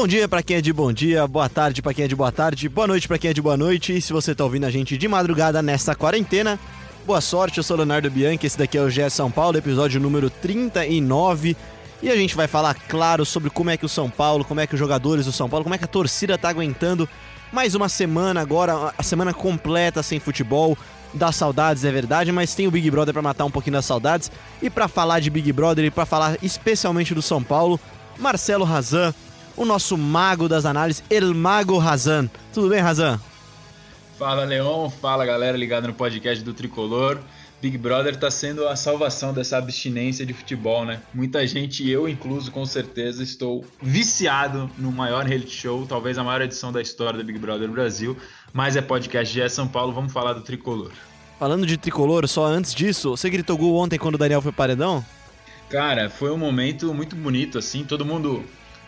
Bom dia para quem é de bom dia, boa tarde para quem é de boa tarde, boa noite para quem é de boa noite. E se você tá ouvindo a gente de madrugada nesta quarentena, boa sorte. Eu sou Leonardo Bianchi, esse daqui é o GE São Paulo, episódio número 39. E a gente vai falar, claro, sobre como é que o São Paulo, como é que os jogadores do São Paulo, como é que a torcida tá aguentando mais uma semana agora, a semana completa sem futebol. Dá saudades, é verdade, mas tem o Big Brother para matar um pouquinho das saudades. E para falar de Big Brother e para falar especialmente do São Paulo, Marcelo Razan, o nosso mago das análises, El Mago Razan. Tudo bem, Razan? Fala, Leon. Fala, galera ligada no podcast do Tricolor. Big Brother está sendo a salvação dessa abstinência de futebol, né? Muita gente, eu incluso, com certeza, estou viciado no maior reality show, talvez a maior edição da história do Big Brother Brasil, mas é podcast de São Paulo, vamos falar do Tricolor. Falando de Tricolor, só antes disso, você gritou gol ontem quando o Daniel foi paredão? Cara, foi um momento muito bonito, assim, todo mundo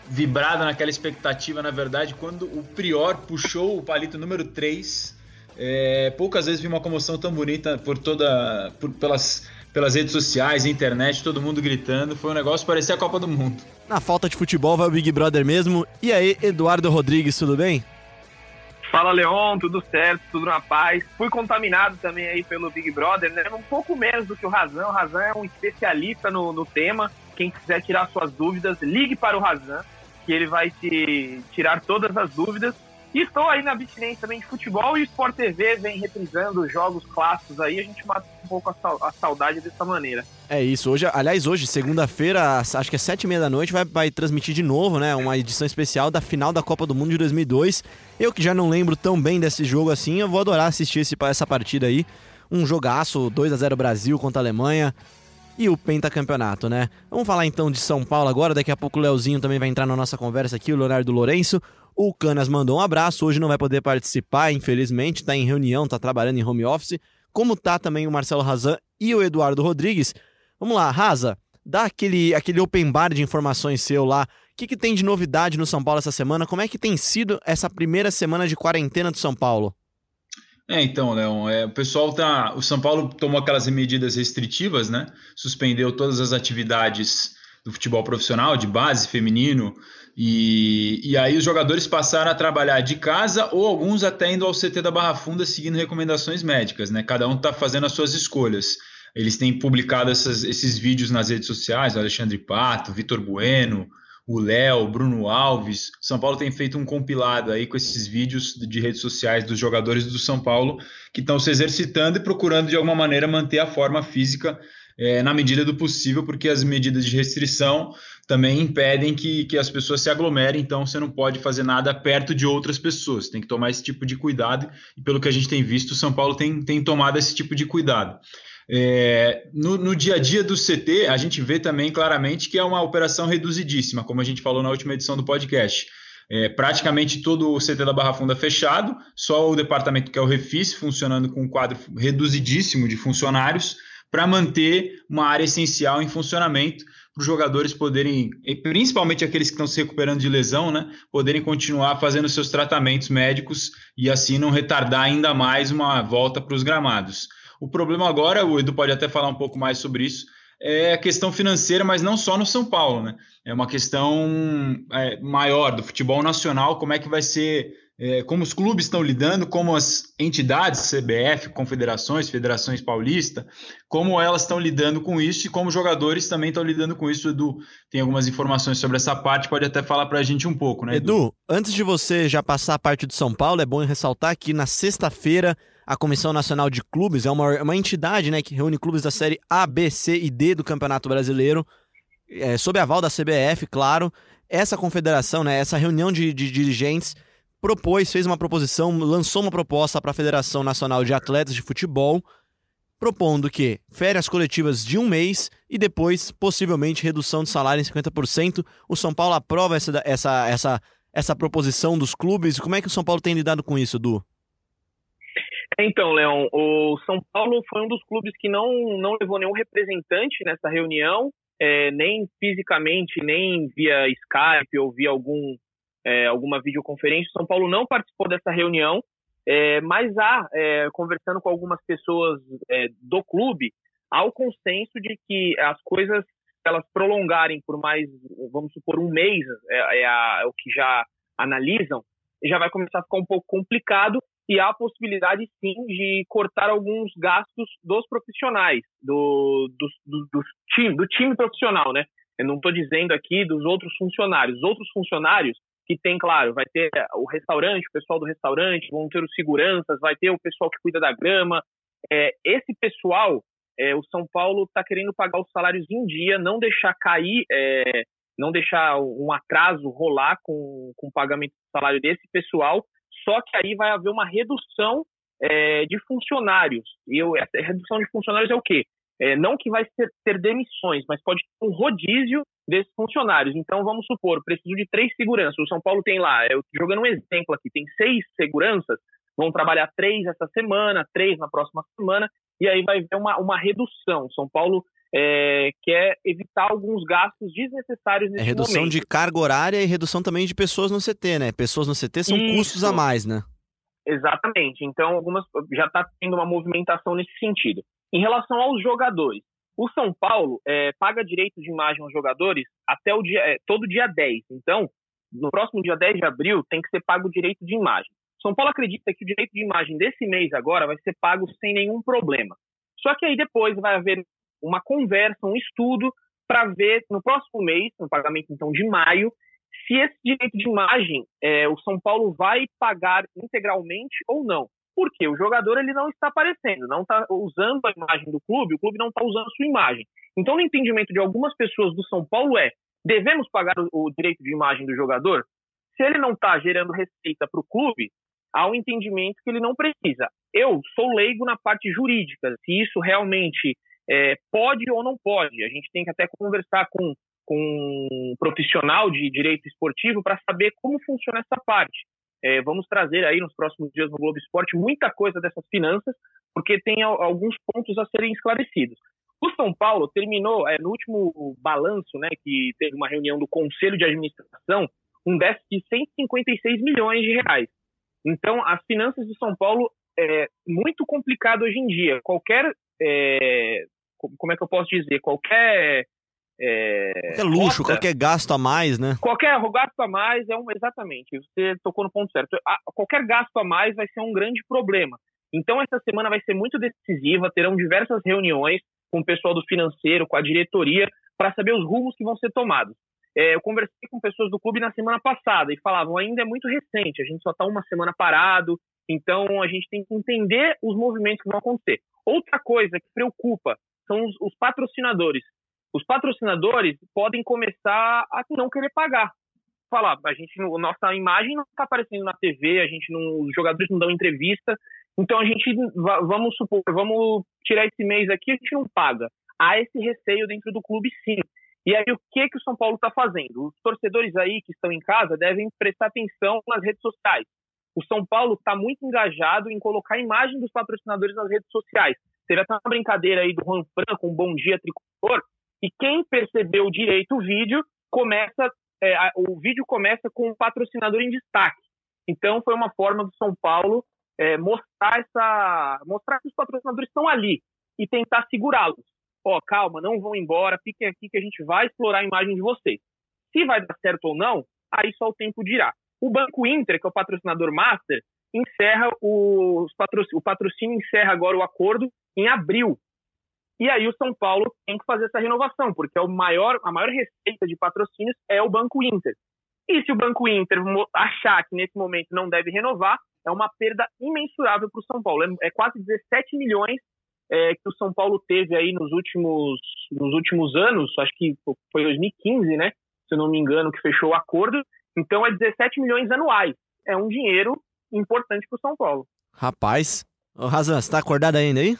vibrado naquela expectativa, na verdade, quando o Prior puxou o palito número 3 é, poucas vezes vi uma comoção tão bonita por toda. Por, pelas, pelas redes sociais, internet, todo mundo gritando. Foi um negócio que parecia a Copa do Mundo. Na falta de futebol vai o Big Brother mesmo. E aí, Eduardo Rodrigues, tudo bem? Fala Leon, tudo certo, tudo na paz. Fui contaminado também aí pelo Big Brother, né? Um pouco menos do que o Razan. O Razan é um especialista no, no tema. Quem quiser tirar suas dúvidas, ligue para o Razan, que ele vai te tirar todas as dúvidas. E estou aí na abstinência também de futebol e o Sport TV vem reprisando jogos clássicos aí, a gente mata um pouco a, saudade dessa maneira. É isso, hoje, aliás, hoje, segunda-feira, acho que é sete e meia da noite, vai, vai transmitir de novo, né, uma edição especial da final da Copa do Mundo de 2002. Eu que já não lembro tão bem desse jogo assim, eu vou adorar assistir esse, essa partida aí. Um jogaço, 2 a 0 Brasil contra a Alemanha e o pentacampeonato, né? Vamos falar então de São Paulo agora, daqui a pouco o Leozinho também vai entrar na nossa conversa aqui, o Leonardo Lourenço. O Canas mandou um abraço, hoje não vai poder participar, infelizmente, está em reunião, está trabalhando em home office, como tá também o Marcelo Razan e o Eduardo Rodrigues. Vamos lá, Raza, dá aquele, aquele open bar de informações seu lá. O que, que tem de novidade no São Paulo essa semana? Como é que tem sido essa primeira semana de quarentena do São Paulo? É, então, Leon, é, o pessoal tá. O São Paulo tomou aquelas medidas restritivas, né? Suspendeu todas as atividades do futebol profissional, de base, feminino, e, e aí os jogadores passaram a trabalhar de casa ou alguns até indo ao CT da Barra Funda seguindo recomendações médicas, né? Cada um está fazendo as suas escolhas. Eles têm publicado essas, esses vídeos nas redes sociais, Alexandre Pato, Vitor Bueno, o Léo, Bruno Alves. São Paulo tem feito um compilado aí com esses vídeos de redes sociais dos jogadores do São Paulo que estão se exercitando e procurando de alguma maneira manter a forma física é, na medida do possível, porque as medidas de restrição também impedem que, que as pessoas se aglomerem, então você não pode fazer nada perto de outras pessoas, tem que tomar esse tipo de cuidado, e pelo que a gente tem visto, São Paulo tem, tem tomado esse tipo de cuidado. É, no, no, dia a dia do CT, a gente vê também claramente que é uma operação reduzidíssima, como a gente falou na última edição do podcast. É, praticamente todo o CT da Barra Funda fechado, só o departamento que é o Refis funcionando com um quadro reduzidíssimo de funcionários para manter uma área essencial em funcionamento para os jogadores poderem, principalmente aqueles que estão se recuperando de lesão, né, poderem continuar fazendo seus tratamentos médicos e assim não retardar ainda mais uma volta para os gramados. O problema agora, o Edu pode até falar um pouco mais sobre isso, é a questão financeira, mas não só no São Paulo, né? É uma questão é, maior do futebol nacional, como é que vai ser é, como os clubes estão lidando, como as entidades, CBF, confederações, federações paulista, como elas estão lidando com isso e como os jogadores também estão lidando com isso. Edu tem algumas informaçõões sobre essa parte, pode até falar para a gente um pouco, né? Edu? Edu, antes de você já passar a parte do São Paulo, é bom ressaltar que na sexta-feira a Comissão Nacional de Clubes é uma, uma entidade né, que reúne clubes da série A, B, C e D do Campeonato Brasileiro, é, sob aval da CBF, claro. Essa confederação, né, essa reunião de, de dirigentes propôs, fez uma proposição, lançou uma proposta para a Federação Nacional de Atletas de Futebol, propondo que férias coletivas de um mês e depois, possivelmente, redução de salário em 50%. O São Paulo aprova essa, essa, essa, essa proposição dos clubes. Como é que o São Paulo tem lidado com isso, Du? Então, Leão, o São Paulo foi um dos clubes que não, não levou nenhum representante nessa reunião, é, nem fisicamente, nem via Skype ou via algum é, alguma videoconferência. São Paulo não participou dessa reunião, é, mas há, é, conversando com algumas pessoas é, do clube, há o consenso de que as coisas elas prolongarem por mais, vamos supor, um mês, é, é, a, o que já analisam, já vai começar a ficar um pouco complicado e há a possibilidade, sim, de cortar alguns gastos dos profissionais, do, do, do, do time, do time profissional, né? Eu não estou dizendo aqui dos outros funcionários. Os outros funcionários, que tem, claro, vai ter o restaurante, o pessoal do restaurante, vão ter os seguranças, vai ter o pessoal que cuida da grama. É, esse pessoal, é, o São Paulo está querendo pagar os salários em dia, não deixar cair, é, não deixar um atraso rolar com, com o pagamento do salário desse pessoal, só que aí vai haver uma redução é, de funcionários. E eu, redução de funcionários é o quê? É, não que vai ser, ter demissões, mas pode ter um rodízio desses funcionários. Então, vamos supor, preciso de três seguranças. O São Paulo tem lá, eu jogando um exemplo aqui, tem seis seguranças, vão trabalhar três essa semana, três na próxima semana, e aí vai ver uma, uma redução. São Paulo é, quer evitar alguns gastos desnecessários nesse é redução momento. de carga horária e redução também de pessoas no CT, né? Pessoas no CT são Isso. custos a mais, né? Exatamente. Então, algumas já está tendo uma movimentação nesse sentido. Em relação aos jogadores, o São Paulo é, paga direito de imagem aos jogadores até o dia, é, todo dia 10. Então, no próximo dia 10 de abril, tem que ser pago o direito de imagem. São Paulo acredita que o direito de imagem desse mês agora vai ser pago sem nenhum problema. Só que aí depois vai haver uma conversa, um estudo, para ver no próximo mês, no pagamento então de maio, se esse direito de imagem é, o São Paulo vai pagar integralmente ou não. Porque o jogador ele não está aparecendo, não está usando a imagem do clube, o clube não está usando a sua imagem. Então, no entendimento de algumas pessoas do São Paulo é: devemos pagar o, o direito de imagem do jogador? Se ele não está gerando receita para o clube, há um entendimento que ele não precisa. Eu sou leigo na parte jurídica, se isso realmente é, pode ou não pode. A gente tem que até conversar com, com um profissional de direito esportivo para saber como funciona essa parte. É, vamos trazer aí nos próximos dias no Globo Esporte muita coisa dessas finanças, porque tem alguns pontos a serem esclarecidos. O São Paulo terminou é, no último balanço, né, que teve uma reunião do Conselho de Administração, um déficit de 156 milhões de reais. Então, as finanças de São Paulo é muito complicado hoje em dia. Qualquer é, como é que eu posso dizer, qualquer é, qualquer luxo, rota, qualquer gasto a mais, né? Qualquer gasto a mais é um exatamente. Você tocou no ponto certo. qualquer gasto a mais vai ser um grande problema. Então essa semana vai ser muito decisiva. Terão diversas reuniões com o pessoal do financeiro, com a diretoria, para saber os rumos que vão ser tomados. É, eu conversei com pessoas do clube na semana passada e falavam ainda é muito recente. A gente só está uma semana parado. Então a gente tem que entender os movimentos que vão acontecer. Outra coisa que preocupa são os, os patrocinadores. Os patrocinadores podem começar a não querer pagar. Falar, a gente, nossa imagem não está aparecendo na TV, a gente não, os jogadores não dão entrevista, então a gente, vamos supor, vamos tirar esse mês aqui, a gente não paga. Há esse receio dentro do clube, sim. E aí, o que, que o São Paulo está fazendo? Os torcedores aí que estão em casa devem prestar atenção nas redes sociais. O São Paulo está muito engajado em colocar a imagem dos patrocinadores nas redes sociais. Teve até uma brincadeira aí do Juan Fran com Bom Dia Tricolor, e quem percebeu direito o vídeo, começa, é, o vídeo começa com um patrocinador em destaque. Então foi uma forma do São Paulo é, mostrar essa, mostrar que os patrocinadores estão ali e tentar segurá-los. Ó, oh, calma, não vão embora, fiquem aqui que a gente vai explorar a imagem de vocês. Se vai dar certo ou não, aí só o tempo dirá. O Banco Inter, que é o patrocinador master, encerra o, o patrocínio encerra agora o acordo em abril. E aí o São Paulo tem que fazer essa renovação, porque é maior, a maior receita de patrocínios é o Banco Inter. E se o Banco Inter achar que nesse momento não deve renovar, é uma perda imensurável para o São Paulo. É, é, quase 17 milhões é, que o São Paulo teve aí nos últimos, nos últimos anos, acho que foi 2015, né? Se eu não me engano, que fechou o acordo. Então é 17 milhões anuais. É um dinheiro importante para o São Paulo. Rapaz, Ô, Razan, você tá acordado ainda aí?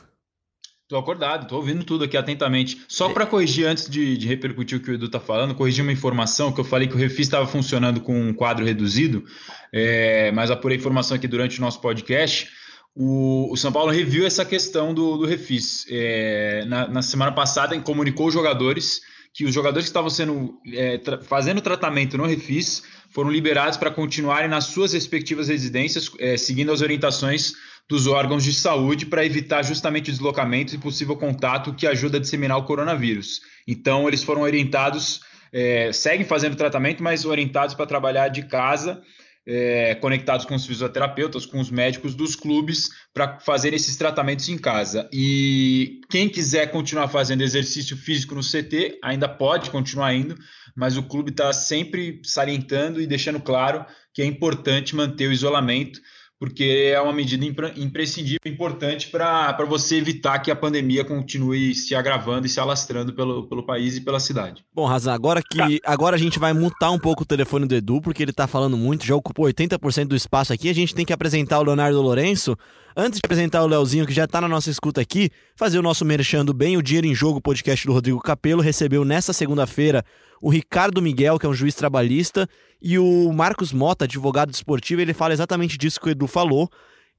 Tô acordado, tô ouvindo tudo aqui atentamente. Só para corrigir antes de, de, repercutir o que o Edu tá falando, corrigir uma informação que eu falei que o Refis estava funcionando com um quadro reduzido, é, mas apurei informação aqui durante o nosso podcast. O, o São Paulo reviu essa questão do, do Refis. É, na, na, semana passada, comunicou os jogadores que os jogadores que estavam sendo é, tra fazendo tratamento no Refis foram liberados para continuarem nas suas respectivas residências, é, seguindo as orientações dos órgãos de saúde para evitar justamente deslocamentos e possível contato que ajuda a disseminar o coronavírus. Então, eles foram orientados, é, seguem fazendo tratamento, mas orientados para trabalhar de casa é, conectados com os fisioterapeutas, com os médicos dos clubes para fazer esses tratamentos em casa. E quem quiser continuar fazendo exercício físico no CT ainda pode continuar indo, mas o clube está sempre salientando e deixando claro que é importante manter o isolamento porque é uma medida imprescindível, importante para você evitar que a pandemia continue se agravando e se alastrando pelo, pelo país e pela cidade. Bom, Razan, agora que tá. agora a gente vai mutar um pouco o telefone do Edu, porque ele está falando muito, já ocupou 80% do espaço aqui, a gente tem que apresentar o Leonardo Lourenço. Antes de apresentar o Leozinho, que já está na nossa escuta aqui, fazer o nosso merchando bem, o Dinheiro em Jogo, podcast do Rodrigo Capello, recebeu nessa segunda-feira o Ricardo Miguel, que é um juiz trabalhista, e o Marcos Mota, advogado esportivo, ele fala exatamente disso que o Edu falou,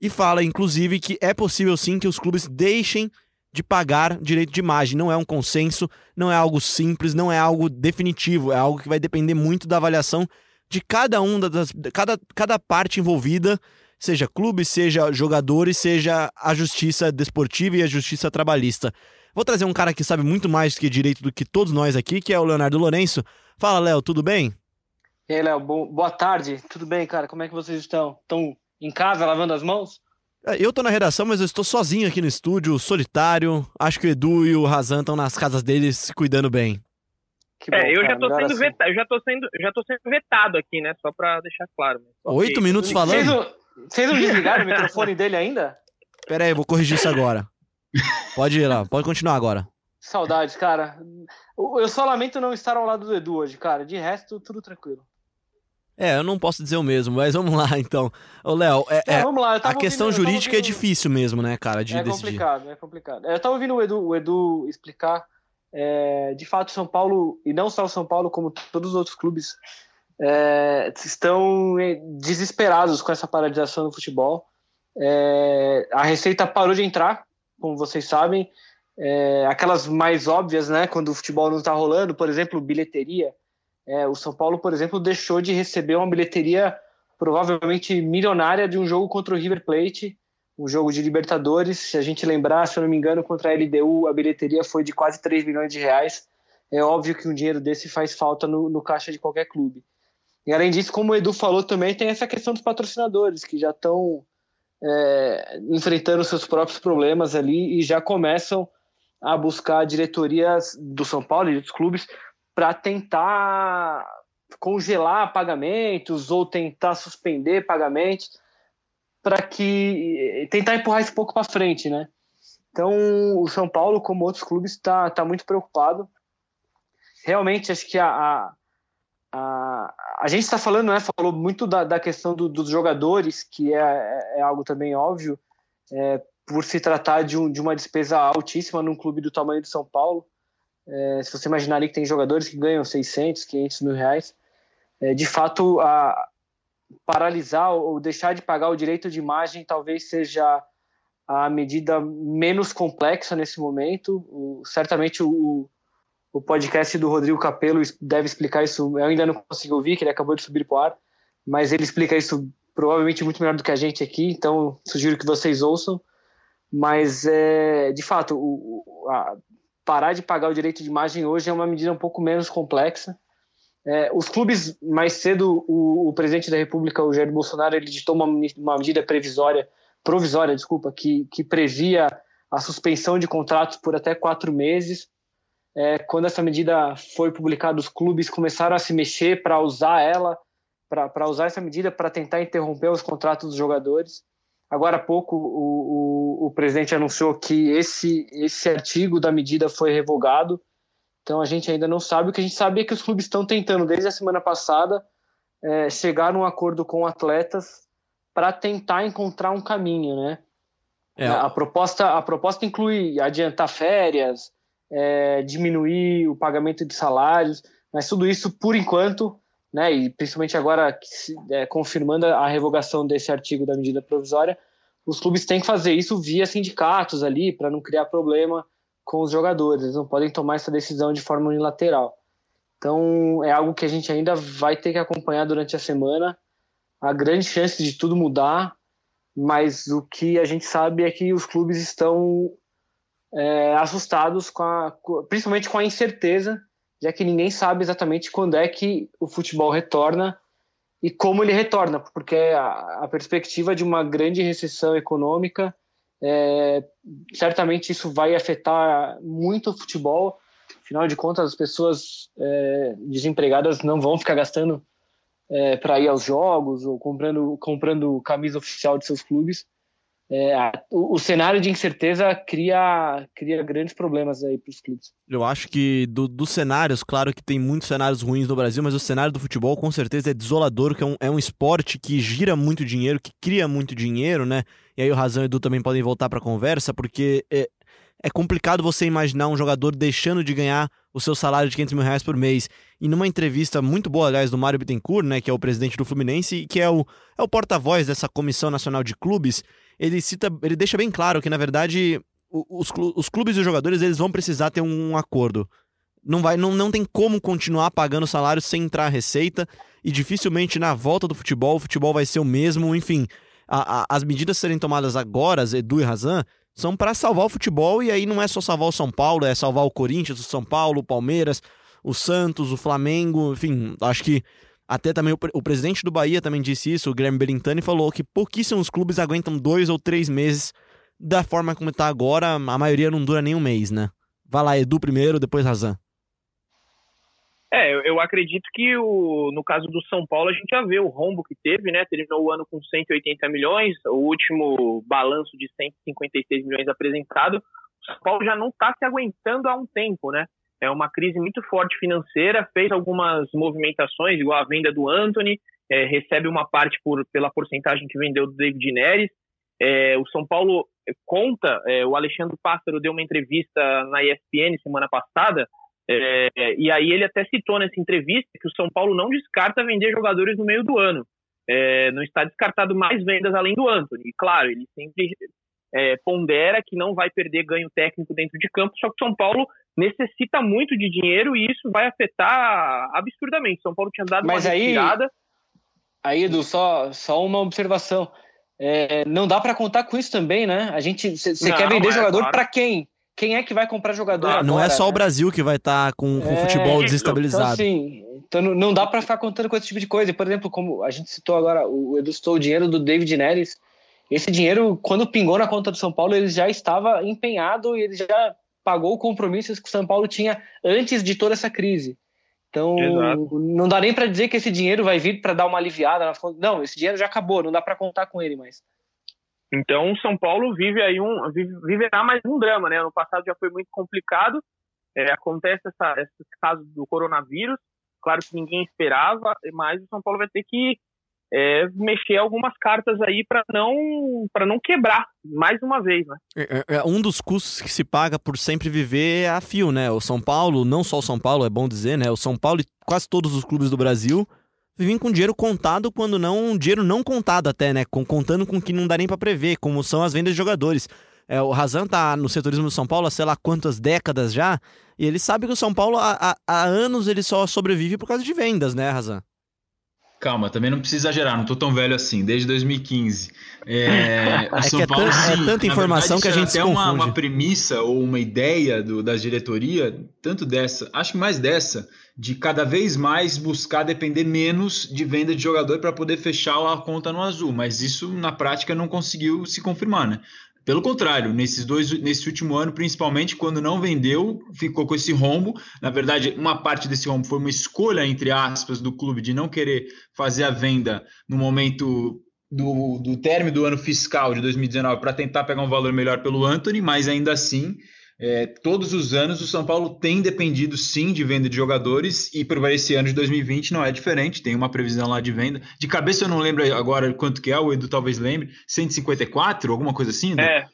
e fala, inclusive, que é possível sim que os clubes deixem de pagar direito de imagem. Não é um consenso, não é algo simples, não é algo definitivo, é algo que vai depender muito da avaliação de cada um das cada, cada parte envolvida, seja clube, seja jogadores, seja a justiça desportiva e a justiça trabalhista. Vou trazer um cara que sabe muito mais que direito do que todos nós aqui, que é o Leonardo Lourenço. Fala, Léo, tudo bem? E aí, Léo, boa tarde. Tudo bem, cara? Como é que vocês estão? Estão em casa lavando as mãos? É, eu tô na redação, mas eu estou sozinho aqui no estúdio, solitário. Acho que o Edu e o Razan estão nas casas deles se cuidando bem. Bom, é, eu cara, já tô sendo assim. vetado, já tô sendo, já tô sendo vetado aqui, né? Só pra deixar claro. Oito minutos falando. Vocês não, vocês não desligaram o microfone dele ainda? Pera aí, vou corrigir isso agora. Pode ir lá, pode continuar agora. Saudades, cara. Eu só lamento não estar ao lado do Edu hoje, cara. De resto, tudo tranquilo. É, eu não posso dizer o mesmo, mas vamos lá então. Ô, Léo, é, é, lá, a questão ouvindo, jurídica é ouvindo... é difícil mesmo, né, cara, de é decidir. complicado, é complicado. Eu tava ouvindo o Edu, o Edu explicar, é, de fato, São Paulo, e não só o São Paulo, como todos os outros clubes, é, estão desesperados com essa paralisação no futebol. É, a Receita parou de entrar como vocês sabem, é, aquelas mais óbvias, né? Quando o futebol não está rolando, por exemplo, bilheteria. É, o São Paulo, por exemplo, deixou de receber uma bilheteria provavelmente milionária de um jogo contra o River Plate, um jogo de Libertadores. Se a gente lembrar, se eu não me engano, contra a LDU, a bilheteria foi de quase 3 milhões de reais. É óbvio que um dinheiro desse faz falta no, no caixa de qualquer clube. E além disso, como o Edu falou também, tem essa questão dos patrocinadores, que já estão é, enfrentando seus próprios problemas ali e já começam a buscar diretorias do São Paulo e dos clubes para tentar congelar pagamentos ou tentar suspender pagamentos para que tentar empurrar isso um pouco para frente, né? Então o São Paulo, como outros clubes, está tá muito preocupado. Realmente acho que a, a a, gente está falando, né, falou muito da, da questão do, dos jogadores, que é, é, é algo também óbvio, é, por se tratar de, um, de uma despesa altíssima num clube do tamanho de São Paulo. É, se você imaginar ali que tem jogadores que ganham 600, 500 mil reais, é, de fato, a, paralisar ou deixar de pagar o direito de imagem talvez seja a medida menos complexa nesse momento. O, certamente o, o podcast do Rodrigo Capello deve explicar isso. Eu ainda não consegui ouvir, que ele acabou de subir para o ar, mas ele explica isso provavelmente muito melhor do que a gente aqui, então sugiro que vocês ouçam. Mas, é, de fato, o, a, parar de pagar o direito de imagem hoje é uma medida um pouco menos complexa. É, os clubes, mais cedo, o, o, presidente da República, o Jair Bolsonaro, ele ditou uma, uma medida previsória, provisória, desculpa, que, que previa a suspensão de contratos por até quatro meses é, quando essa medida foi publicada, os clubes começaram a se mexer para usar ela, para usar essa medida para tentar interromper os contratos dos jogadores. Agora há pouco o, o, o, presidente anunciou que esse, esse artigo da medida foi revogado, então a gente ainda não sabe. O que a gente sabe é que os clubes estão tentando, desde a semana passada, é, chegar num acordo com atletas para tentar encontrar um caminho, né? É. A, proposta, a proposta inclui adiantar férias, é, diminuir o pagamento de salários, mas tudo isso por enquanto, né, e principalmente agora é, confirmando a revogação desse artigo da medida provisória, os clubes têm que fazer isso via sindicatos ali para não criar problema com os jogadores, eles não podem tomar essa decisão de forma unilateral. Então é algo que a gente ainda vai ter que acompanhar durante a semana. A grande chance de tudo mudar mas o que a gente sabe é que os clubes estão é, assustados com a, principalmente com a incerteza, já que ninguém sabe exatamente quando é que o futebol retorna e como ele retorna, porque a, a perspectiva de uma grande recessão econômica, é, certamente isso vai afetar muito o futebol. Afinal de contas, as pessoas é, desempregadas não vão ficar gastando é, para ir aos jogos ou comprando, comprando camisa oficial de seus clubes. É, o, o, cenário de incerteza cria, cria grandes problemas aí para os clubes. Eu acho que do, dos cenários, claro que tem muitos cenários ruins no Brasil, mas o cenário do futebol com certeza é desolador, que é um, é um esporte que gira muito dinheiro, que cria muito dinheiro, né? E aí o Razão e o Edu também podem voltar para a conversa, porque é, é complicado você imaginar um jogador deixando de ganhar o seu salário de 500 mil reais por mês. E numa entrevista muito boa, aliás, do Mário Bittencourt, né, que é o presidente do Fluminense, que é o, é o porta-voz dessa Comissão Nacional de Clubes, ele cita, ele deixa bem claro que, na verdade, os, os clubes e os jogadores eles vão precisar ter um acordo. Não, vai, não, não tem como continuar pagando salário sem entrar receita, e dificilmente na volta do futebol, o futebol vai ser o mesmo, enfim. A, a, as medidas serem tomadas agora, Edu e Razan, são para salvar o futebol e aí não é só salvar o São Paulo, é salvar o Corinthians, o São Paulo, o Palmeiras, o Santos, o Flamengo, enfim, acho que até também o, o presidente do Bahia também disse isso, o Guilherme Belintani falou que pouquíssimos clubes aguentam dois ou três meses da forma como está agora, a maioria não dura nem um mês, né? Vai lá, Edu primeiro, depois Razan. É, eu acredito que o, no caso do São Paulo a gente já vê o rombo que teve, né? Terminou o ano com 180 milhões, o último balanço de 156 milhões apresentado. O São Paulo já não está se aguentando há um tempo, né? É uma crise muito forte financeira, fez algumas movimentações, igual a venda do Anthony, é, recebe uma parte por, pela porcentagem que vendeu do David Neres. É, o São Paulo conta, é, o Alexandre Pássaro deu uma entrevista na ESPN semana passada, é, e aí ele até citou nessa entrevista que o São Paulo não descarta vender jogadores no meio do ano. É, não está descartado mais vendas além do Anthony. E claro, ele sempre é, pondera que não vai perder ganho técnico dentro de campo, só que o São Paulo necessita muito de dinheiro e isso vai afetar absurdamente. São Paulo tinha dado Mas uma aí, retirada. Aí, Edu, só, só uma observação. É, não dá para contar com isso também, né? A gente, você quer vender é, jogador claro. para quem? Quem é que vai comprar jogador? Não, agora, não é só né? o Brasil que vai estar tá com, com é, futebol desestabilizado. Então, assim, então não dá para ficar contando com esse tipo de coisa. Por exemplo, como a gente citou agora, o Edu citou o dinheiro do David Neres. Esse dinheiro, quando pingou na conta do São Paulo, ele já estava empenhado e ele já pagou o compromisso que o São Paulo tinha antes de toda essa crise. Então, Exato. não dá nem para dizer que esse dinheiro vai vir para dar uma aliviada. Não, esse dinheiro já acabou, não dá para contar com ele mais. Então, o São Paulo vive aí um viverá mais um drama, né? No passado já foi muito complicado. É, acontece essa, esse caso do coronavírus. Claro que ninguém esperava, mas o São Paulo vai ter que é, mexer algumas cartas aí para não para não quebrar mais uma vez, né? É, é, é, um dos custos que se paga por sempre viver é a fio, né? O São Paulo, não só o São Paulo, é bom dizer, né? O São Paulo e quase todos os clubes do Brasil vivem com dinheiro contado, quando não dinheiro não contado até, né? Com, contando com que não dá nem para prever, como são as vendas de jogadores. É, o Razan tá no setorismo do São Paulo há sei lá quantas décadas já, e ele sabe que o São Paulo há, há, há anos ele só sobrevive por causa de vendas, né, Razan? Calma, também não precisa exagerar, não tô tão velho assim, desde 2015. É, o é São é Paulo, sim, é tanta informação verdade, que a gente até uma, uma premissa ou uma ideia do, da diretoria, tanto dessa, acho que mais dessa, de cada vez mais buscar depender menos de venda de jogador para poder fechar a conta no azul, mas isso na prática não conseguiu se confirmar, né? Pelo contrário, nesses dois, nesse último ano, principalmente quando não vendeu, ficou com esse rombo. Na verdade, uma parte desse rombo foi uma escolha, entre aspas, do clube de não querer fazer a venda no momento do, do término do ano fiscal de 2019 para tentar pegar um valor melhor pelo Anthony, mas ainda assim é, todos os anos o São Paulo tem dependido sim de venda de jogadores e para esse ano de 2020 não é diferente, tem uma previsão lá de venda. De cabeça eu não lembro agora quanto que é, o Edu talvez lembre, 154, alguma coisa assim? Edu? É,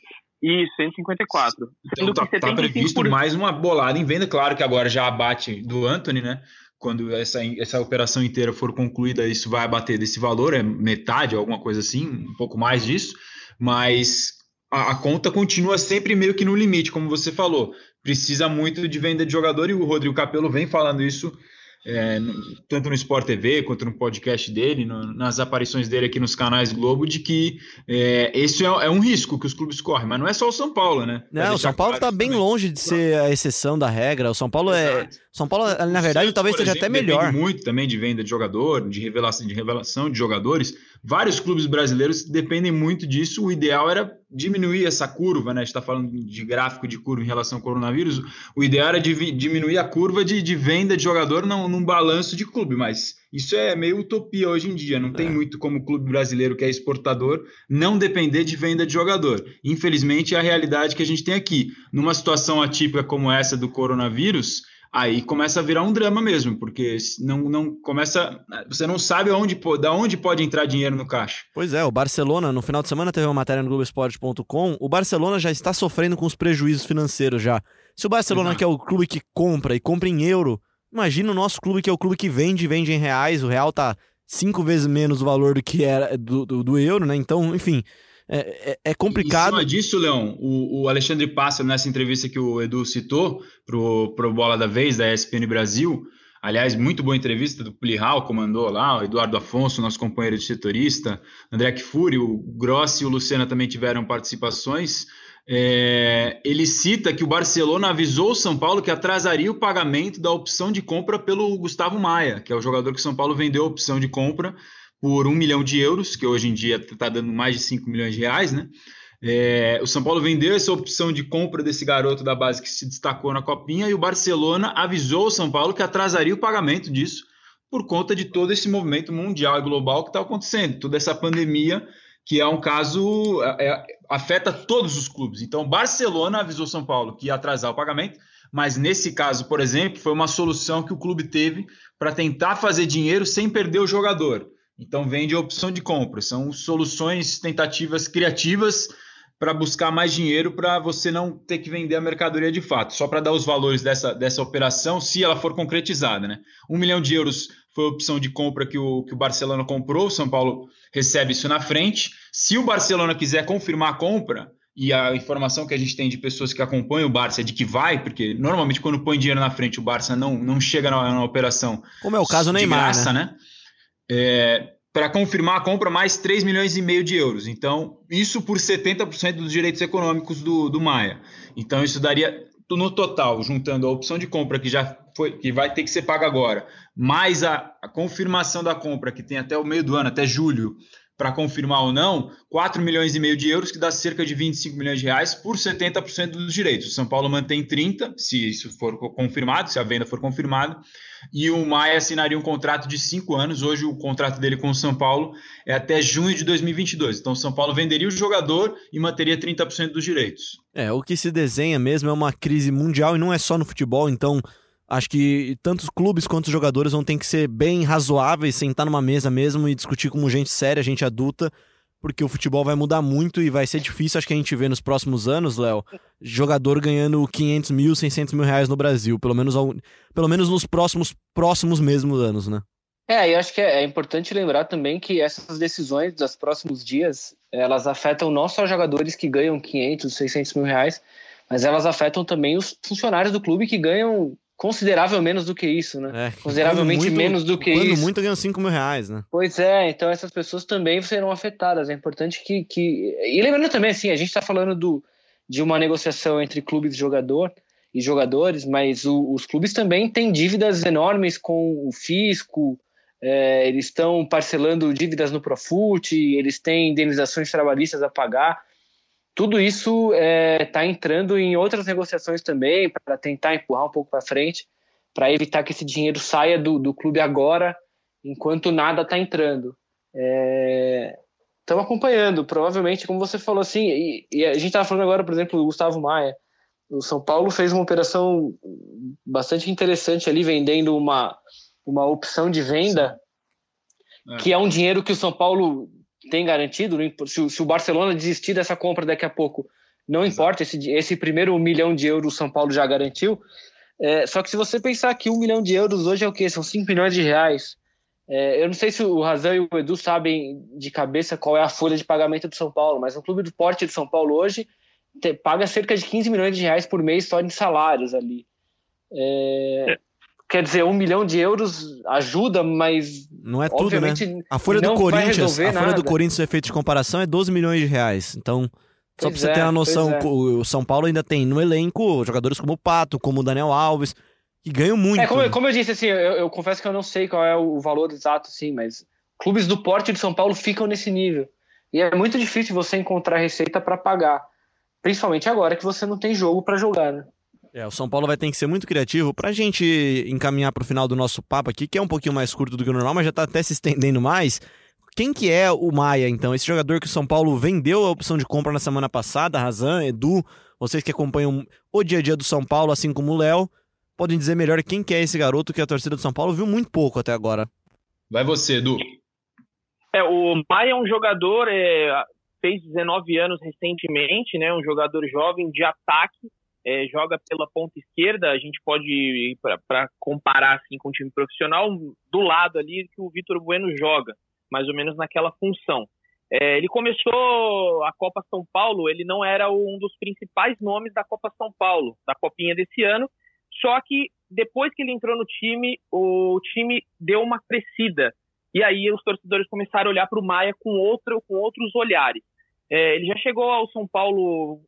isso, 154. Então tá, tá previsto por... mais uma bolada em venda, claro que agora já abate do Anthony, né? Quando essa, essa operação inteira for concluída, isso vai abater desse valor, é metade, alguma coisa assim, um pouco mais disso, mas a, a, conta continua sempre meio que no limite, como você falou. Precisa muito de venda de jogador e o Rodrigo Capello vem falando isso é, no, tanto no Sport TV quanto no podcast dele, no, nas aparições dele aqui nos canais Globo, de que é, esse é, é, um risco que os clubes correm, mas não é só o São Paulo, né? Não, o São Paulo está bem longe de ser a exceção da regra. O São Paulo é. São Paulo, na verdade, Santos, talvez seja exemplo, até melhor. muito também de venda de jogador, de revelação, de revelação de jogadores. Vários clubes brasileiros dependem muito disso. O ideal era diminuir essa curva, né? A gente está falando de gráfico de curva em relação ao coronavírus. O ideal era diminuir a curva de, de venda de jogador num, num balanço de clube, mas isso é meio utopia hoje em dia. Não tem é. muito como o clube brasileiro que é exportador não depender de venda de jogador. Infelizmente, é a realidade que a gente tem aqui. Numa situação atípica como essa do coronavírus, aí começa a virar um drama mesmo, porque não, não começa, você não sabe aonde, da onde pode entrar dinheiro no caixa. Pois é, o Barcelona, no final de semana teve uma matéria no Globoesporte.com, o Barcelona já está sofrendo com os prejuízos financeiros já. Se o Barcelona, Exato. que é o clube que compra e compra em euro, imagina o nosso clube, que é o clube que vende vende em reais, o real tá cinco vezes menos o valor do que era do, do, do euro, né? Então, enfim, é, é, é complicado. Em cima disso, Leão, o, o Alexandre Pássaro, nessa entrevista que o Edu citou pro, pro Bola da Vez, da ESPN Brasil, aliás, muito boa entrevista do Plihal, comandou lá, o Eduardo Afonso, nosso companheiro de setorista, André Kfouri, o Grossi e o Lucena também tiveram participações. É, ele cita que o Barcelona avisou o São Paulo que atrasaria o pagamento da opção de compra pelo Gustavo Maia, que é o jogador que o São Paulo vendeu a opção de compra por um milhão de euros, que hoje em dia está dando mais de 5 milhões de reais, né? É, o São Paulo vendeu essa opção de compra desse garoto da base que se destacou na Copinha e o Barcelona avisou o São Paulo que atrasaria o pagamento disso por conta de todo esse movimento mundial e global que está acontecendo, toda essa pandemia que é um caso é, é, afeta todos os clubes. Então, Barcelona avisou São Paulo que ia atrasar o pagamento, mas nesse caso, por exemplo, foi uma solução que o clube teve para tentar fazer dinheiro sem perder o jogador. Então vende a opção de compra. São soluções, tentativas criativas para buscar mais dinheiro para você não ter que vender a mercadoria de fato. Só para dar os valores dessa, dessa operação, se ela for concretizada. Né? Um milhão de euros foi a opção de compra que o, que o Barcelona comprou, o São Paulo recebe isso na frente. Se o Barcelona quiser confirmar a compra, e a informação que a gente tem de pessoas que acompanham o Barça é de que vai, porque normalmente quando põe dinheiro na frente o Barça não, não chega na, na operação. Como é o caso do Neymar, graça, né? né? É, para confirmar a compra, mais 3 milhões e meio de euros. Então, isso por 70% dos direitos econômicos do, do Maia. Então, isso daria, no total, juntando a opção de compra que já foi, que vai ter que ser paga agora, mais a, a confirmação da compra, que tem até o meio do ano, até julho, para confirmar ou não, 4 milhões e meio de euros, que dá cerca de 25 milhões de reais por 70% dos direitos. O São Paulo mantém 30, se isso for confirmado, se a venda for confirmada, e o Maia assinaria um contrato de cinco anos. Hoje o contrato dele com o São Paulo é até junho de 2022. Então o São Paulo venderia o jogador e manteria 30% dos direitos. É, o que se desenha mesmo é uma crise mundial e não é só no futebol, então Acho que tanto os clubes quanto os jogadores vão ter que ser bem razoáveis, sentar numa mesa mesmo e discutir como gente séria, gente adulta, porque o futebol vai mudar muito e vai ser difícil, acho que a gente vê nos próximos anos, Léo, jogador ganhando 500 mil, 600 mil reais no Brasil, pelo menos, ao, pelo menos nos próximos, próximos mesmos anos, né? É, eu acho que é, é importante lembrar também que essas decisões dos próximos dias, elas afetam não só jogadores que ganham 500, 600 mil reais, mas elas afetam também os funcionários do clube que ganham considerável menos do que isso, né? É, Consideravelmente muito, menos do que quando isso. muito ganham 5 mil reais, né? Pois é, então essas pessoas também serão afetadas. É importante que. que... E lembrando também, assim, a gente está falando do, de uma negociação entre clubes e jogador e jogadores, mas o, os clubes também têm dívidas enormes com o fisco, é, eles estão parcelando dívidas no Profut, eles têm indenizações trabalhistas a pagar tudo isso está é, tá entrando em outras negociações também para tentar empurrar um pouco para frente, para evitar que esse dinheiro saia do, do clube agora, enquanto nada está entrando. Estamos é, acompanhando, provavelmente, como você falou assim, e, e a gente estava falando agora, por exemplo, do Gustavo Maia. O São Paulo fez uma operação bastante interessante ali, vendendo uma, uma opção de venda, é. que é um dinheiro que o São Paulo tem garantido, se, se, o Barcelona desistir dessa compra daqui a pouco, não importa, esse, esse primeiro milhão de euros o São Paulo já garantiu. É, só que se você pensar que um milhão de euros hoje é o quê? São 5 milhões de reais. É, eu não sei se o Razão e o Edu sabem de cabeça qual é a folha de pagamento do São Paulo, mas um clube do porte de São Paulo hoje te, paga cerca de 15 milhões de reais por mês só em salários ali. É, quer dizer, um milhão de euros ajuda, mas. Não é tudo, né? A folha do Corinthians, a folha do Corinthians, o efeito de comparação, é 12 milhões de reais. Então, só pois pra você é, ter uma noção, é. o São Paulo ainda tem no elenco jogadores como o Pato, como o Daniel Alves, que ganham muito. É, como, como eu disse, assim, eu, eu, confesso que eu não sei qual é o valor exato, assim, mas clubes do porte de São Paulo ficam nesse nível. E é muito difícil você encontrar receita para pagar. Principalmente agora que você não tem jogo para jogar, né? É, o São Paulo vai ter que ser muito criativo pra gente encaminhar pro final do nosso papo aqui, que é um pouquinho mais curto do que o normal, mas já tá até se estendendo mais. Quem que é o Maia, então? Esse jogador que o São Paulo vendeu a opção de compra na semana passada, Razan, Edu, vocês que acompanham o dia a dia do São Paulo, assim como o Léo, podem dizer melhor quem que é esse garoto que a torcida do São Paulo viu muito pouco até agora. Vai você, Edu. É, o Maia é um jogador, é, fez 19 anos recentemente, né? Um jogador jovem de ataque, é, joga pela ponta esquerda. A gente pode, para comparar assim com o time profissional, do lado ali que o Vitor Bueno joga, mais ou menos naquela função. É, ele começou a Copa São Paulo, ele não era um dos principais nomes da Copa São Paulo, da Copinha desse ano, só que depois que ele entrou no time, o time deu uma crescida. E aí os torcedores começaram a olhar para o Maia com, outro, com outros olhares. É, ele já chegou ao São Paulo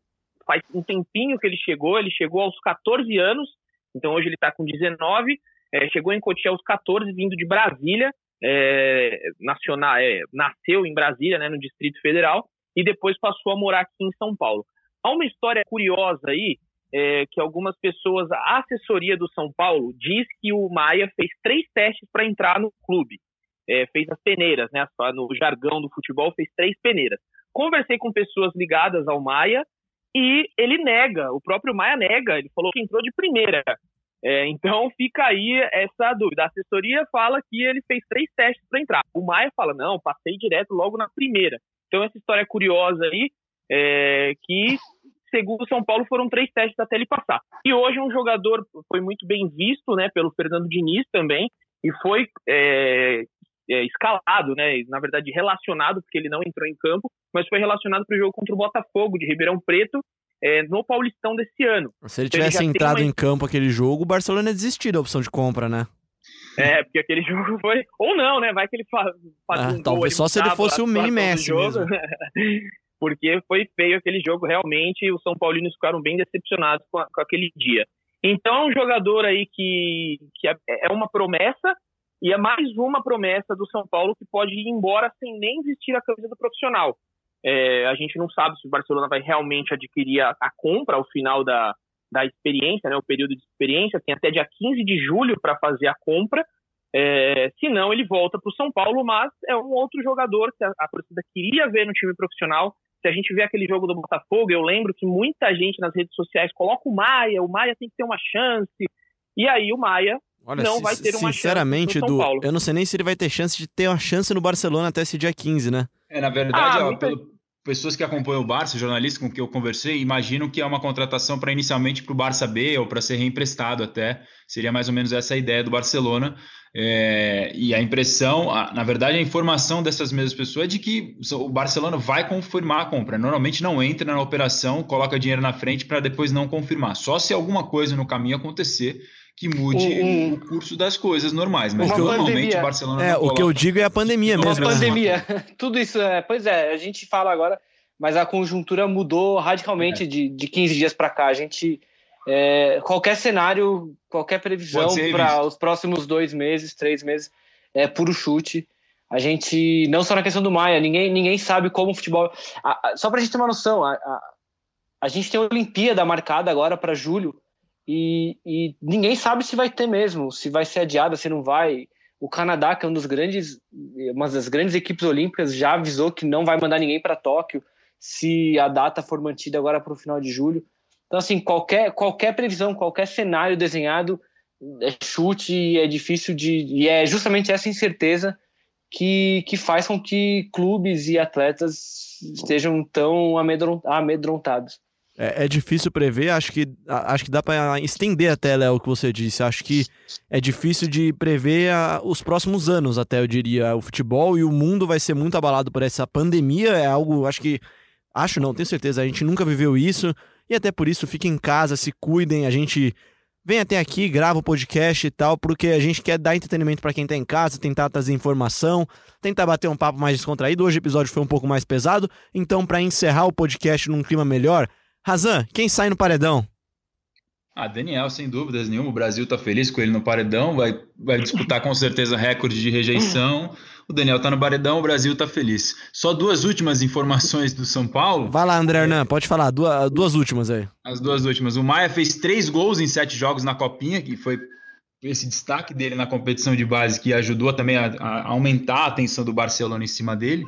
faz um tempinho que ele chegou, ele chegou aos 14 anos, então hoje ele está com 19, é, chegou em Cotia aos 14, vindo de Brasília, é, nacional, é, nasceu em Brasília, né, no Distrito Federal, e depois passou a morar aqui em São Paulo. Há uma história curiosa aí, é, que algumas pessoas, a assessoria do São Paulo diz que o Maia fez três testes para entrar no clube é, fez as peneiras, né? No jargão do futebol, fez três peneiras. Conversei com pessoas ligadas ao Maia e ele nega, o próprio Maia nega, ele falou que entrou de primeira. É, então fica aí essa dúvida. A assessoria fala que ele fez três testes para entrar. O Maia fala, não, passei direto logo na primeira. Então essa história curiosa aí, é, que segundo o São Paulo foram três testes até ele passar. E hoje um jogador foi muito bem visto, né, pelo Fernando Diniz também, e foi é, é, escalado, né? Na verdade, relacionado, porque ele não entrou em campo, mas foi relacionado para o jogo contra o Botafogo de Ribeirão Preto é, no Paulistão desse ano. Se ele então, tivesse ele entrado uma... em campo aquele jogo, o Barcelona ia desistir da opção de compra, né? É, porque aquele jogo foi. Ou não, né? Vai que ele faz, ah, um Talvez só se ele fosse o mini Messi mesmo. porque foi feio aquele jogo, realmente. Os São Paulinos ficaram bem decepcionados com, a, com aquele dia. Então, é um jogador aí que, que é, é uma promessa, e é mais uma promessa do São Paulo que pode ir embora sem nem vestir a camisa do profissional. É, a gente não sabe se o Barcelona vai realmente adquirir a, a compra ao final da, da experiência, né, o período de experiência, tem até dia 15 de julho para fazer a compra. É, se não, ele volta para o São Paulo, mas é um outro jogador que a, a torcida queria ver no time profissional. Se a gente vê aquele jogo do Botafogo, eu lembro que muita gente nas redes sociais coloca o Maia, o Maia tem que ter uma chance. E aí o Maia Olha, não vai ter uma sinceramente, chance Edu, eu não sei nem se ele vai ter chance de ter uma chance no Barcelona até esse dia 15, né? É, na verdade, ah, ó, pelo, pessoas que acompanham o Barça, jornalistas com que eu conversei, imaginam que é uma contratação para inicialmente para o Barça B ou para ser reemprestado até. Seria mais ou menos essa a ideia do Barcelona. É, e a impressão, a, na verdade, a informação dessas mesmas pessoas é de que o Barcelona vai confirmar a compra. Normalmente não entra na operação, coloca dinheiro na frente para depois não confirmar. Só se alguma coisa no caminho acontecer que mude um, o curso das coisas normais. Mas normalmente o Barcelona. É, o que eu digo é a pandemia mesmo. A né? pandemia. Tudo isso é. Pois é, a gente fala agora, mas a conjuntura mudou radicalmente é. de, de 15 dias para cá. A gente. É, qualquer cenário, qualquer previsão para os próximos dois meses, três meses, é puro chute. A gente, não só na questão do Maia, ninguém, ninguém sabe como o futebol. A, a, só para a gente ter uma noção, a, a, a gente tem a Olimpíada marcada agora para julho e, e, ninguém sabe se vai ter mesmo, se vai ser adiada, se não vai. O Canadá, que é um dos grandes, uma das grandes equipes olímpicas, já avisou que não vai mandar ninguém para Tóquio se a data for mantida agora para o final de julho. Então, assim, qualquer, qualquer previsão, qualquer cenário desenhado é chute e é difícil de. E é justamente essa incerteza que, que faz com que clubes e atletas estejam tão amedrontados. É, é, difícil prever, acho que, acho que dá para estender até, Léo, o que você disse. Acho que é difícil de prever a, os próximos anos, até eu diria. O futebol e o mundo vai ser muito abalado por essa pandemia. É algo, acho que. Acho não, tenho certeza, a gente nunca viveu isso. E até por isso, fiquem em casa, se cuidem. A gente vem até aqui, grava o podcast e tal, porque a gente quer dar entretenimento para quem tá em casa, tentar trazer informação, tentar bater um papo mais descontraído. Hoje o episódio foi um pouco mais pesado, então para encerrar o podcast num clima melhor, Razan, quem sai no paredão? Ah, Daniel, sem dúvidas nenhuma. O Brasil tá feliz com ele no paredão, vai, vai disputar com certeza recorde de rejeição. O Daniel tá no paredão, o Brasil tá feliz. Só duas últimas informações do São Paulo. Vai lá, André Hernan, pode falar, duas, duas últimas aí. As duas últimas. O Maia fez três gols em sete jogos na Copinha, que foi esse destaque dele na competição de base que ajudou também a, a aumentar a atenção do Barcelona em cima dele.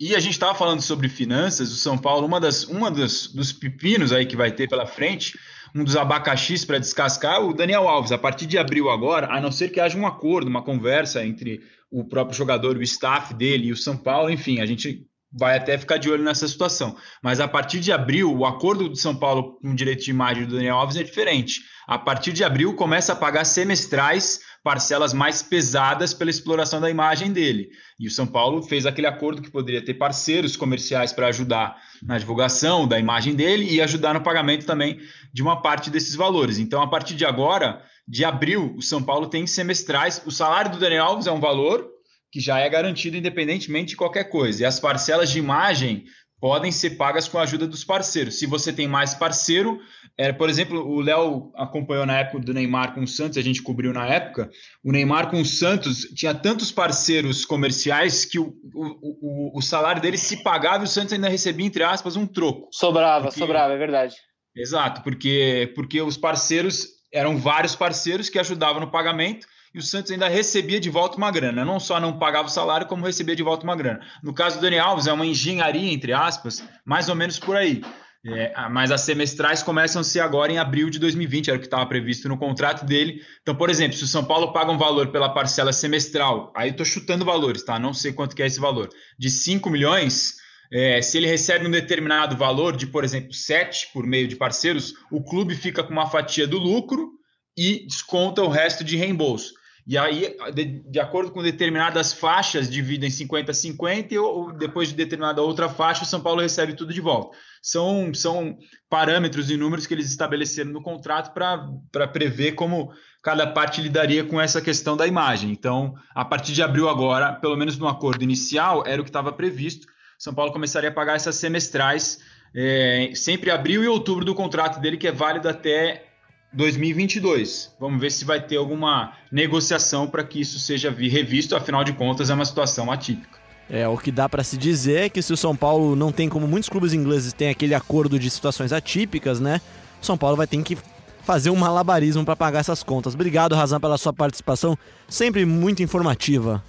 E a gente estava falando sobre finanças, o São Paulo, uma das, uma das, dos pepinos aí que vai ter pela frente um dos abacaxis para descascar, o Daniel Alves, a partir de abril agora, a não ser que haja um acordo, uma conversa entre o próprio jogador, o staff dele e o São Paulo, enfim, a gente vai até ficar de olho nessa situação. Mas a partir de abril, o acordo do São Paulo com o direito de imagem do Daniel Alves é diferente. A partir de abril, começa a pagar semestrais parcelas mais pesadas pela exploração da imagem dele. E o São Paulo fez aquele acordo que poderia ter parceiros comerciais para ajudar na divulgação da imagem dele e ajudar no pagamento também de uma parte desses valores. Então, a partir de agora, de abril, o São Paulo tem semestrais. O salário do Daniel Alves é um valor que já é garantido independentemente de qualquer coisa. E as parcelas de imagem podem ser pagas com a ajuda dos parceiros. Se você tem mais parceiro, é, por exemplo, o Léo acompanhou na época do Neymar com o Santos, a gente cobriu na época. O Neymar com o Santos tinha tantos parceiros comerciais que o, o, o, o salário dele se pagava e o Santos ainda recebia, entre aspas, um troco. Sobrava, porque... sobrava, é verdade. Exato, porque, porque os parceiros eram vários parceiros que ajudavam no pagamento e o Santos ainda recebia de volta uma grana. Não só não pagava o salário, como recebia de volta uma grana. No caso do Dani Alves, é uma engenharia, entre aspas, mais ou menos por aí. É, mas as semestrais começam a ser agora em abril de 2020, era o que estava previsto no contrato dele. Então, por exemplo, se o São Paulo paga um valor pela parcela semestral, aí estou chutando valores, tá? Não sei quanto que é esse valor, de 5 milhões, é, se ele recebe um determinado valor de, por exemplo, 7 por meio de parceiros, o clube fica com uma fatia do lucro e desconta o resto de reembolso. E aí, de, de, acordo com determinadas faixas, dividem 50 a 50 e ou, depois de determinada outra faixa, o São Paulo recebe tudo de volta. São, são parâmetros e números que eles estabeleceram no contrato para prever como cada parte lidaria com essa questão da imagem. Então, a partir de abril agora, pelo menos no acordo inicial, era o que estava previsto. São Paulo começaria a pagar essas semestrais é, sempre abril e outubro do contrato dele, que é válido até 2022. Vamos ver se vai ter alguma negociação para que isso seja revisto, afinal de contas é uma situação atípica. É, o que dá para se dizer é que se o São Paulo não tem, como muitos clubes ingleses têm aquele acordo de situações atípicas, né? O São Paulo vai ter que fazer um malabarismo para pagar essas contas. Obrigado, Razão, pela sua participação, sempre muito informativa.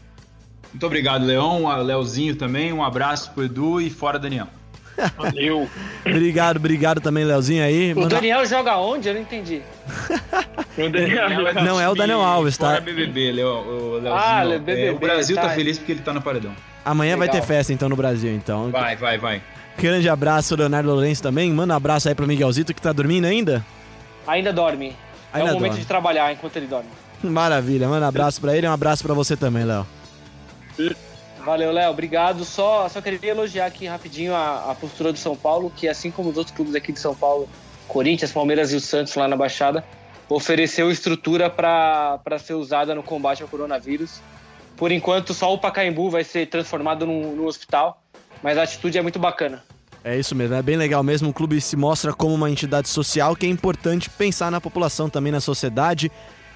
Muito obrigado, Leão, Leozinho também, um abraço pro Edu e fora Daniel. Valeu. obrigado, obrigado também, Leozinho aí. O Manda... Daniel joga onde? Eu não entendi. o Daniel não é o Daniel Alves, tá? Fora BBB, Leo, o Leozinho. Ah, BBB, é, o Brasil tá, tá feliz porque ele tá no paredão. Amanhã Legal. vai ter festa então no Brasil, então. Vai, vai, vai. Grande abraço, Leonardo Lourenço também. Manda um abraço aí pro Miguelzito que tá dormindo ainda. Ainda dorme. Ainda é o momento dorme. de trabalhar enquanto ele dorme. Maravilha, manda um abraço pra ele e um abraço pra você também, Léo. Valeu, Léo. Obrigado. Só, só queria elogiar aqui rapidinho a, a, postura do São Paulo, que assim como os outros clubes aqui de São Paulo, Corinthians, Palmeiras e o Santos lá na Baixada, ofereceu estrutura para ser usada no combate ao coronavírus. Por enquanto, só o Pacaembu vai ser transformado num, num hospital, mas a atitude é muito bacana. É isso mesmo, é bem legal mesmo. O clube se mostra como uma entidade social que é importante pensar na população também, na sociedade.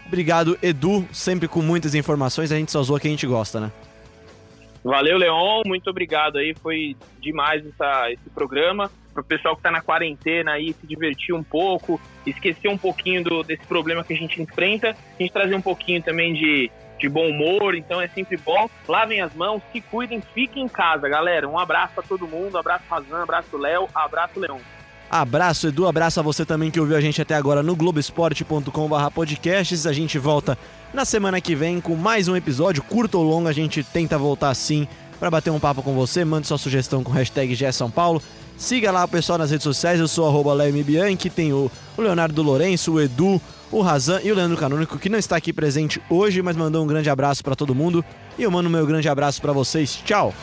Obrigado, Edu, sempre com muitas informações. A gente só usou que a gente gosta, né? Valeu, Leon. Muito obrigado aí. Foi demais essa, esse programa. Para o pessoal que está na quarentena aí se divertir um pouco, esquecer um pouquinho do, desse problema que a gente enfrenta, a gente trazer um pouquinho também de, de bom humor, então é sempre bom. Lavem as mãos, se cuidem, fiquem em casa, galera. Um abraço a todo mundo, abraço Razan, abraço Léo, abraço Leon. Abraço, Edu. Abraço a você também que ouviu a gente até agora no globesport.com/podcasts. A gente volta na semana que vem com mais um episódio, curto ou longo. A gente tenta voltar sim para bater um papo com você. Mande sua sugestão com hashtag São Paulo. Siga lá o pessoal nas redes sociais. Eu sou arroba Bianchi. Tem o, o Leonardo Lourenço, o Edu, o Razan e o Leandro Canônico, que não está aqui presente hoje, mas mandou um grande abraço para todo mundo. E eu mando meu grande abraço para vocês. Tchau!